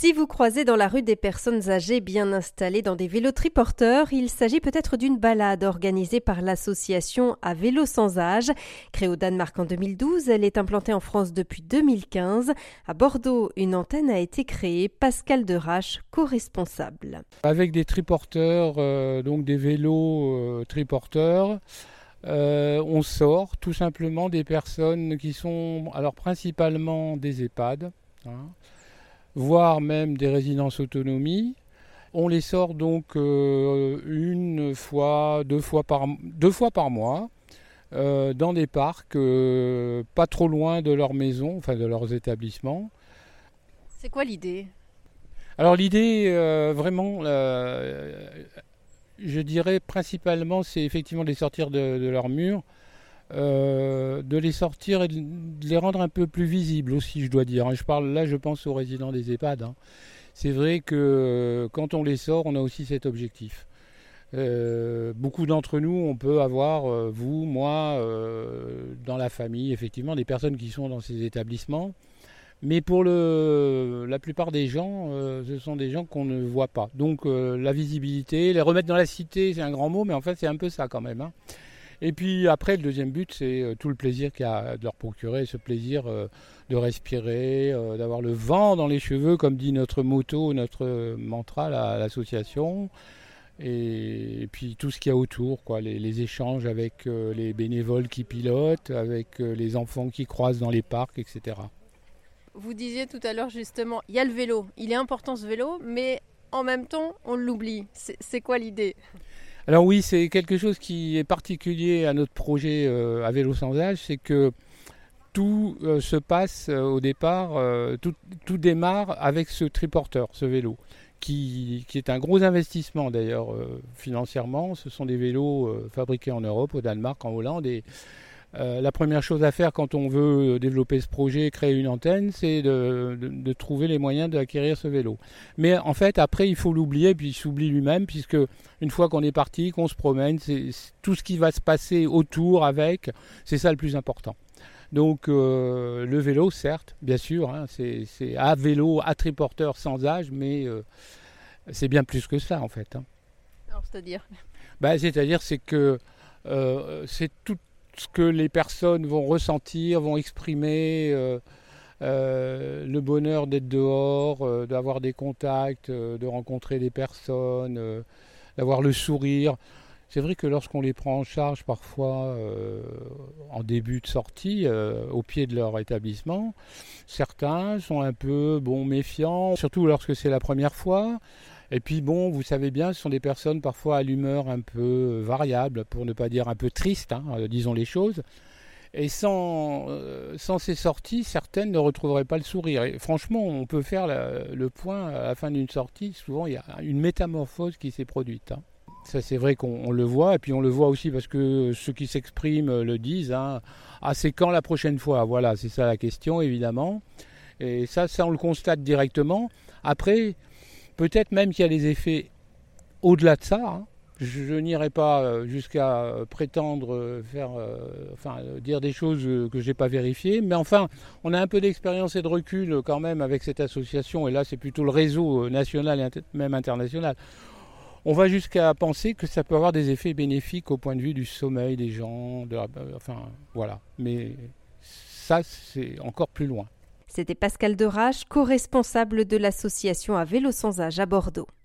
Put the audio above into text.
Si vous croisez dans la rue des personnes âgées bien installées dans des vélos triporteurs, il s'agit peut-être d'une balade organisée par l'association À vélo sans âge. Créée au Danemark en 2012, elle est implantée en France depuis 2015. À Bordeaux, une antenne a été créée. Pascal Derache, co-responsable. Avec des triporteurs, euh, donc des vélos euh, triporteurs, euh, on sort tout simplement des personnes qui sont alors principalement des EHPAD. Hein, voire même des résidences autonomie. On les sort donc euh, une fois, deux fois par, deux fois par mois euh, dans des parcs euh, pas trop loin de leur maison, enfin de leurs établissements. C'est quoi l'idée? Alors l'idée, vraiment, je dirais principalement, c'est effectivement de les sortir de, de leur mur euh, de les sortir et de les rendre un peu plus visibles aussi, je dois dire. Je parle là, je pense aux résidents des EHPAD. Hein. C'est vrai que euh, quand on les sort, on a aussi cet objectif. Euh, beaucoup d'entre nous, on peut avoir, vous, moi, dans la famille, effectivement, des personnes qui sont dans ces établissements. Mais pour le, la plupart des gens, ce sont des gens qu'on ne voit pas. Donc la visibilité, les remettre dans la cité, c'est un grand mot, mais en fait c'est un peu ça quand même. Hein. Et puis après, le deuxième but, c'est euh, tout le plaisir qu'il y a de leur procurer, ce plaisir euh, de respirer, euh, d'avoir le vent dans les cheveux, comme dit notre moto, notre mantra l'association. Et, puis tout ce qu'il y a autour, quoi, les, échanges avec les bénévoles qui pilotent, avec les enfants qui croisent dans les parcs, etc. Vous disiez tout à l'heure justement, il y a le vélo, il est important ce vélo, mais en même temps, on l'oublie. C'est quoi l'idée? Alors oui, c'est quelque chose qui est particulier à notre projet euh, à vélo sans âge, c'est que tout euh, se passe euh, au départ, tout, démarre avec ce triporteur, ce vélo, qui, qui est un gros investissement d'ailleurs financièrement. Ce sont des vélos fabriqués en Europe, au Danemark, en Hollande, et euh, la première chose à faire quand on veut développer ce projet, créer une antenne, c'est de, trouver les moyens d'acquérir ce vélo. Mais en fait, après, il faut l'oublier, puis il s'oublie lui-même, puisque une fois qu'on est parti, qu'on se promène, c'est tout ce qui va se passer autour avec, c'est ça le plus important. Donc euh, le vélo, certes, bien sûr, hein, c'est à vélo, à triporteur sans âge, mais euh, c'est bien plus que ça en fait. Hein. Alors c'est-à-dire? Bah, C'est-à-dire c'est que c'est tout, ce que les personnes vont ressentir, vont exprimer, euh, euh, le bonheur d'être dehors, euh, d'avoir des contacts, de rencontrer des personnes, d'avoir le sourire. C'est vrai que lorsqu'on les prend en charge parfois en début de sortie, au pied de leur établissement, certains sont un peu bon méfiants, surtout lorsque c'est la première fois. Et puis bon, vous savez bien, ce sont des personnes parfois à l'humeur un peu euh, variable, pour ne pas dire un peu triste, hein, euh, disons les choses. Et sans, euh, sans ces sorties, certaines ne retrouveraient pas le sourire. Et franchement, on peut faire le point à la fin d'une sortie. Souvent, il y a une métamorphose qui s'est produite. Hein. Ça, c'est vrai qu'on le voit. Et puis, on le voit aussi parce que ceux qui s'expriment le disent. Hein. Ah, c'est quand la prochaine fois? Voilà, c'est ça la question, évidemment. Et ça, ça, on le constate directement. Après, Peut-être même qu'il y a des effets au-delà de ça. Hein. Je, n'irai pas euh, jusqu'à euh, prétendre euh, faire, enfin, dire des choses que je n'ai pas vérifiées. Mais enfin, on a un peu d'expérience et de recul quand même avec cette association. Et là, c'est plutôt le réseau national et même international. On va jusqu'à penser que ça peut avoir des effets bénéfiques au point de vue du sommeil des gens. enfin, voilà. Mais ça, c'est encore plus loin. C'était Pascal Derache, co-responsable de l'association à vélo sans âge à Bordeaux.